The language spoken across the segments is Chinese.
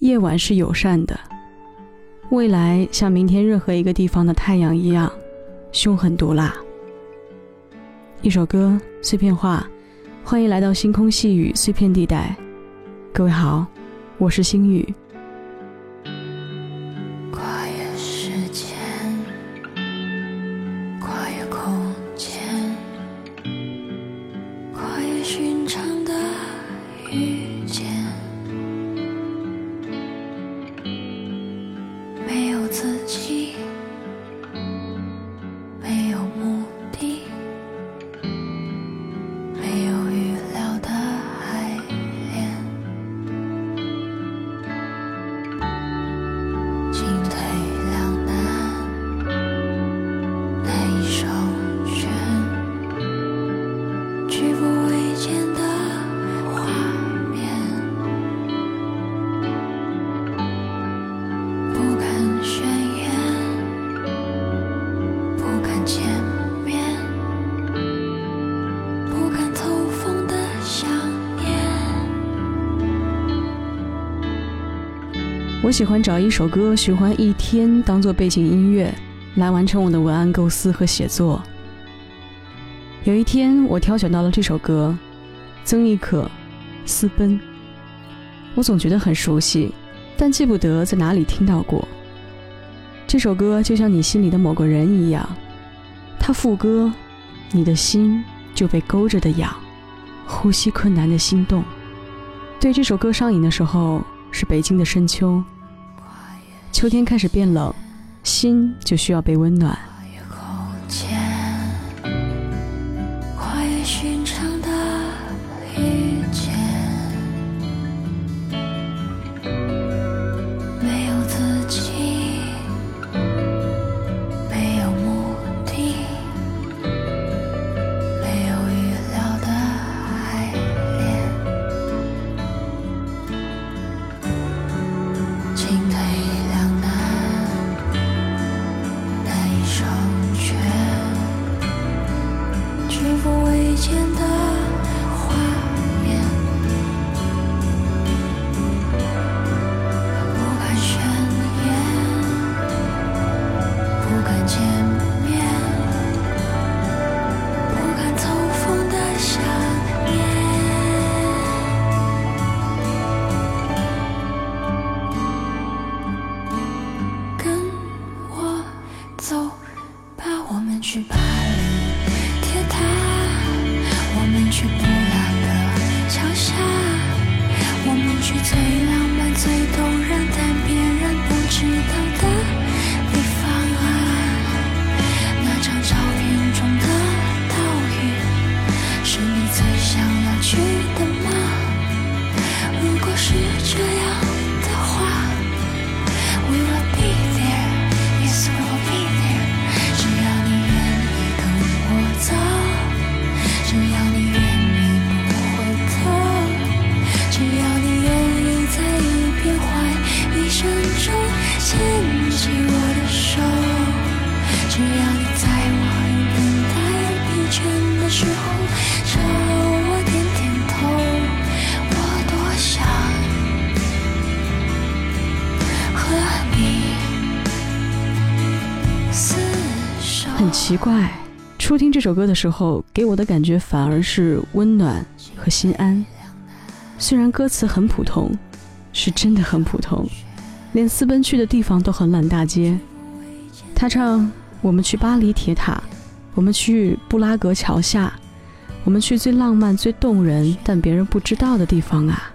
夜晚是友善的，未来像明天任何一个地方的太阳一样，凶狠毒辣。一首歌，碎片化，欢迎来到星空细雨碎片地带。各位好，我是星宇。我喜欢找一首歌循环一天，当做背景音乐，来完成我的文案构思和写作。有一天，我挑选到了这首歌，曾轶可《私奔》。我总觉得很熟悉，但记不得在哪里听到过。这首歌就像你心里的某个人一样，它副歌，你的心就被勾着的痒，呼吸困难的心动。对这首歌上瘾的时候，是北京的深秋。秋天开始变冷，心就需要被温暖。不敢见奇怪，初听这首歌的时候，给我的感觉反而是温暖和心安。虽然歌词很普通，是真的很普通，连私奔去的地方都很烂大街。他唱：“我们去巴黎铁塔，我们去布拉格桥下，我们去最浪漫、最动人但别人不知道的地方啊。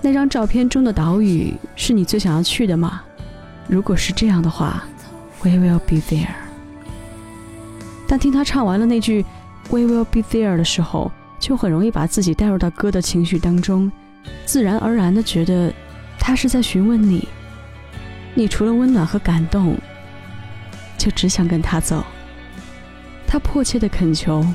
那张照片中的岛屿是你最想要去的吗？如果是这样的话，We will be there。”但听他唱完了那句 "We will be there" 的时候，就很容易把自己带入到歌的情绪当中，自然而然的觉得他是在询问你，你除了温暖和感动，就只想跟他走。他迫切的恳求，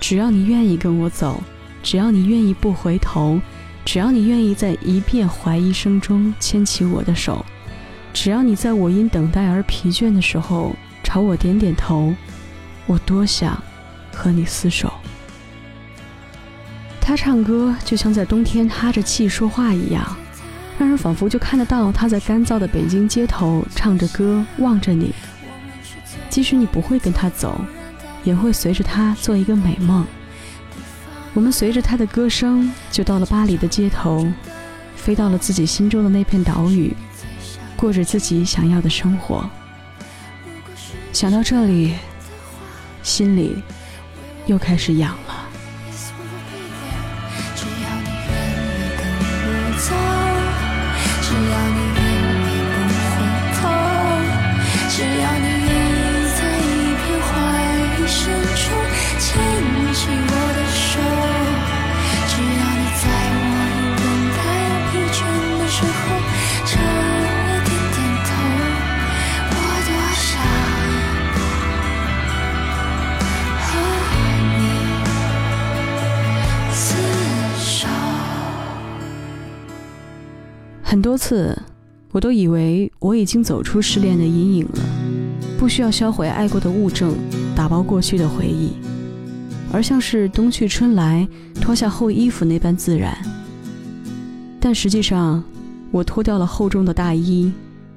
只要你愿意跟我走，只要你愿意不回头，只要你愿意在一片怀疑声中牵起我的手，只要你在我因等待而疲倦的时候朝我点点头。我多想和你厮守。他唱歌就像在冬天哈着气说话一样，让人仿佛就看得到他在干燥的北京街头唱着歌，望着你。即使你不会跟他走，也会随着他做一个美梦。我们随着他的歌声，就到了巴黎的街头，飞到了自己心中的那片岛屿，过着自己想要的生活。想到这里，心里又开始痒了。次，我都以为我已经走出失恋的阴影了，不需要销毁爱过的物证，打包过去的回忆，而像是冬去春来，脱下厚衣服那般自然。但实际上，我脱掉了厚重的大衣，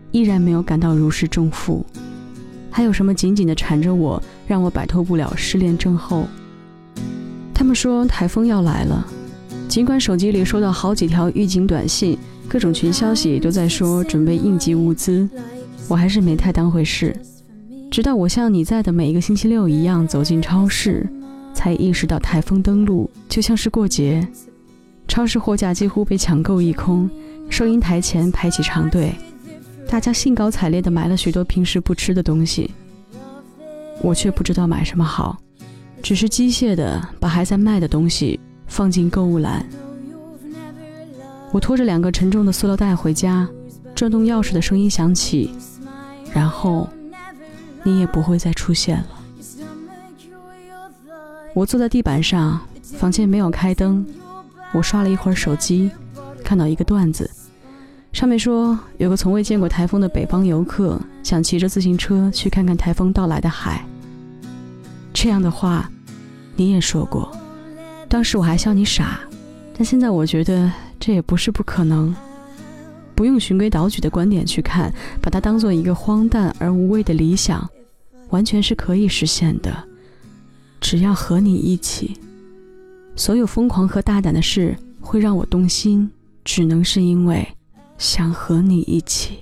依然没有感到如释重负。还有什么紧紧的缠着我，让我摆脱不了失恋症候？他们说台风要来了，尽管手机里收到好几条预警短信。各种群消息都在说准备应急物资，我还是没太当回事。直到我像你在的每一个星期六一样走进超市，才意识到台风登陆就像是过节。超市货架几乎被抢购一空，收银台前排起长队，大家兴高采烈地买了许多平时不吃的东西。我却不知道买什么好，只是机械地把还在卖的东西放进购物篮。我拖着两个沉重的塑料袋回家，转动钥匙的声音响起，然后你也不会再出现了。我坐在地板上，房间没有开灯，我刷了一会儿手机，看到一个段子，上面说有个从未见过台风的北方游客想骑着自行车去看看台风到来的海。这样的话，你也说过，当时我还笑你傻，但现在我觉得。这也不是不可能，不用循规蹈矩的观点去看，把它当做一个荒诞而无谓的理想，完全是可以实现的。只要和你一起，所有疯狂和大胆的事会让我动心，只能是因为想和你一起。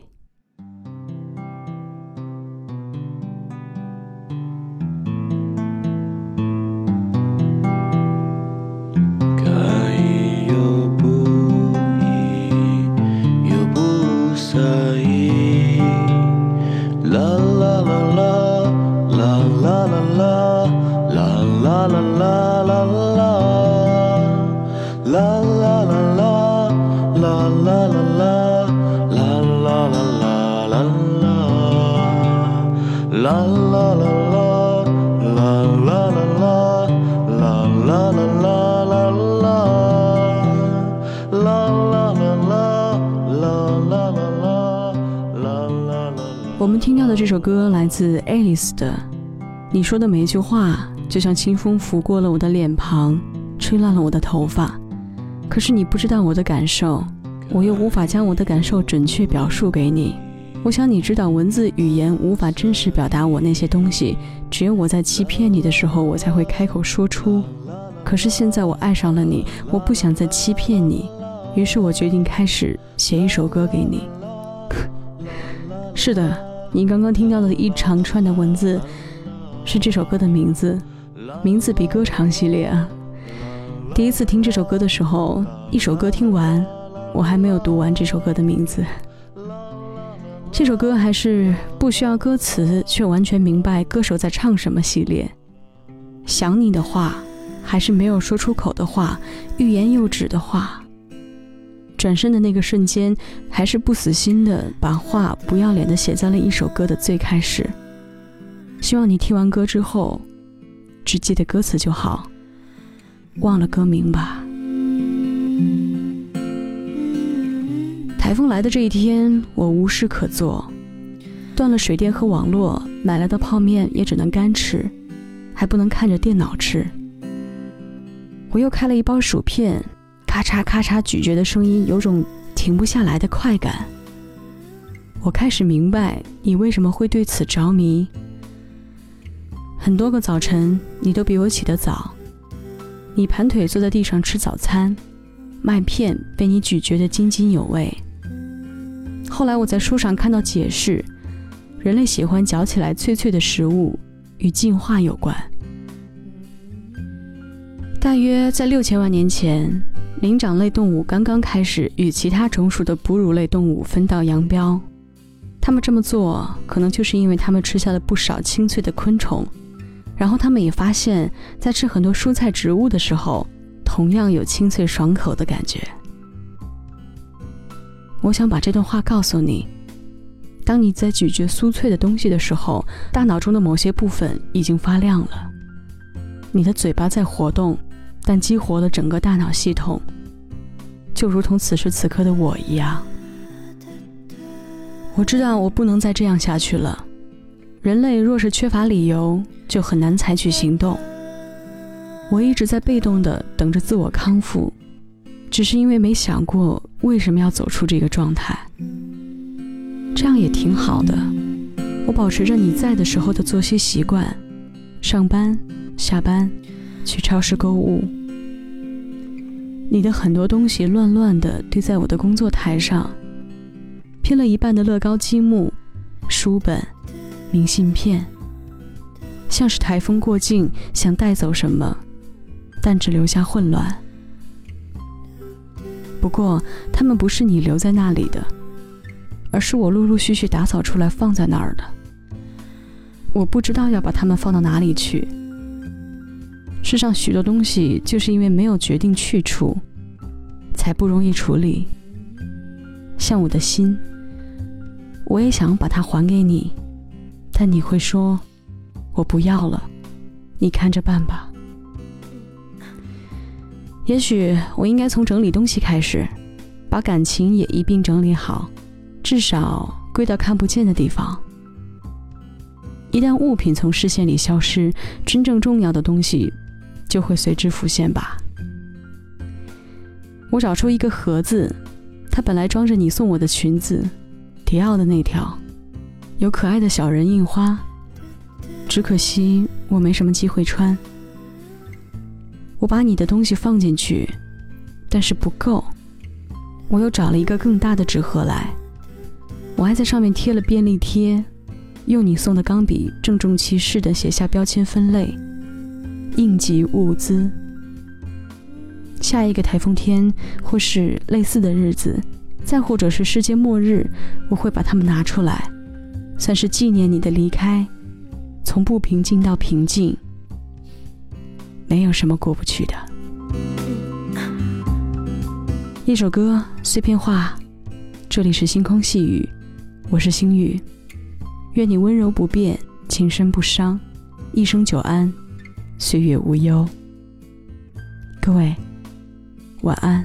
的这首歌来自 Alice 的。你说的每一句话，就像清风拂过了我的脸庞，吹乱了我的头发。可是你不知道我的感受，我又无法将我的感受准确表述给你。我想你知道，文字语言无法真实表达我那些东西，只有我在欺骗你的时候，我才会开口说出。可是现在我爱上了你，我不想再欺骗你，于是我决定开始写一首歌给你。是的。你刚刚听到的一长串的文字，是这首歌的名字，名字比歌长系列啊。第一次听这首歌的时候，一首歌听完，我还没有读完这首歌的名字。这首歌还是不需要歌词却完全明白歌手在唱什么系列。想你的话，还是没有说出口的话，欲言又止的话。转身的那个瞬间，还是不死心的把话不要脸的写在了一首歌的最开始。希望你听完歌之后，只记得歌词就好，忘了歌名吧。台风来的这一天，我无事可做，断了水电和网络，买来的泡面也只能干吃，还不能看着电脑吃。我又开了一包薯片。咔嚓咔嚓咀嚼的声音，有种停不下来的快感。我开始明白你为什么会对此着迷。很多个早晨，你都比我起得早。你盘腿坐在地上吃早餐，麦片被你咀嚼得津津有味。后来我在书上看到解释，人类喜欢嚼起来脆脆的食物，与进化有关。大约在六千万年前，灵长类动物刚刚开始与其他种属的哺乳类动物分道扬镳。他们这么做，可能就是因为他们吃下了不少清脆的昆虫，然后他们也发现，在吃很多蔬菜植物的时候，同样有清脆爽口的感觉。我想把这段话告诉你：当你在咀嚼酥脆的东西的时候，大脑中的某些部分已经发亮了，你的嘴巴在活动。但激活了整个大脑系统，就如同此时此刻的我一样。我知道我不能再这样下去了。人类若是缺乏理由，就很难采取行动。我一直在被动的等着自我康复，只是因为没想过为什么要走出这个状态。这样也挺好的。我保持着你在的时候的作息习惯，上班、下班，去超市购物。你的很多东西乱乱的堆在我的工作台上，拼了一半的乐高积木、书本、明信片，像是台风过境想带走什么，但只留下混乱。不过，他们不是你留在那里的，而是我陆陆续续打扫出来放在那儿的。我不知道要把它们放到哪里去。世上许多东西，就是因为没有决定去处，才不容易处理。像我的心，我也想把它还给你，但你会说，我不要了，你看着办吧。也许我应该从整理东西开始，把感情也一并整理好，至少归到看不见的地方。一旦物品从视线里消失，真正重要的东西。就会随之浮现吧。我找出一个盒子，它本来装着你送我的裙子，迪奥的那条，有可爱的小人印花，只可惜我没什么机会穿。我把你的东西放进去，但是不够，我又找了一个更大的纸盒来，我还在上面贴了便利贴，用你送的钢笔郑重其事地写下标签分类。应急物资。下一个台风天，或是类似的日子，再或者是世界末日，我会把它们拿出来，算是纪念你的离开，从不平静到平静，没有什么过不去的。一首歌，碎片化。这里是星空细雨，我是星宇，愿你温柔不变，情深不伤，一生久安。岁月无忧，各位晚安。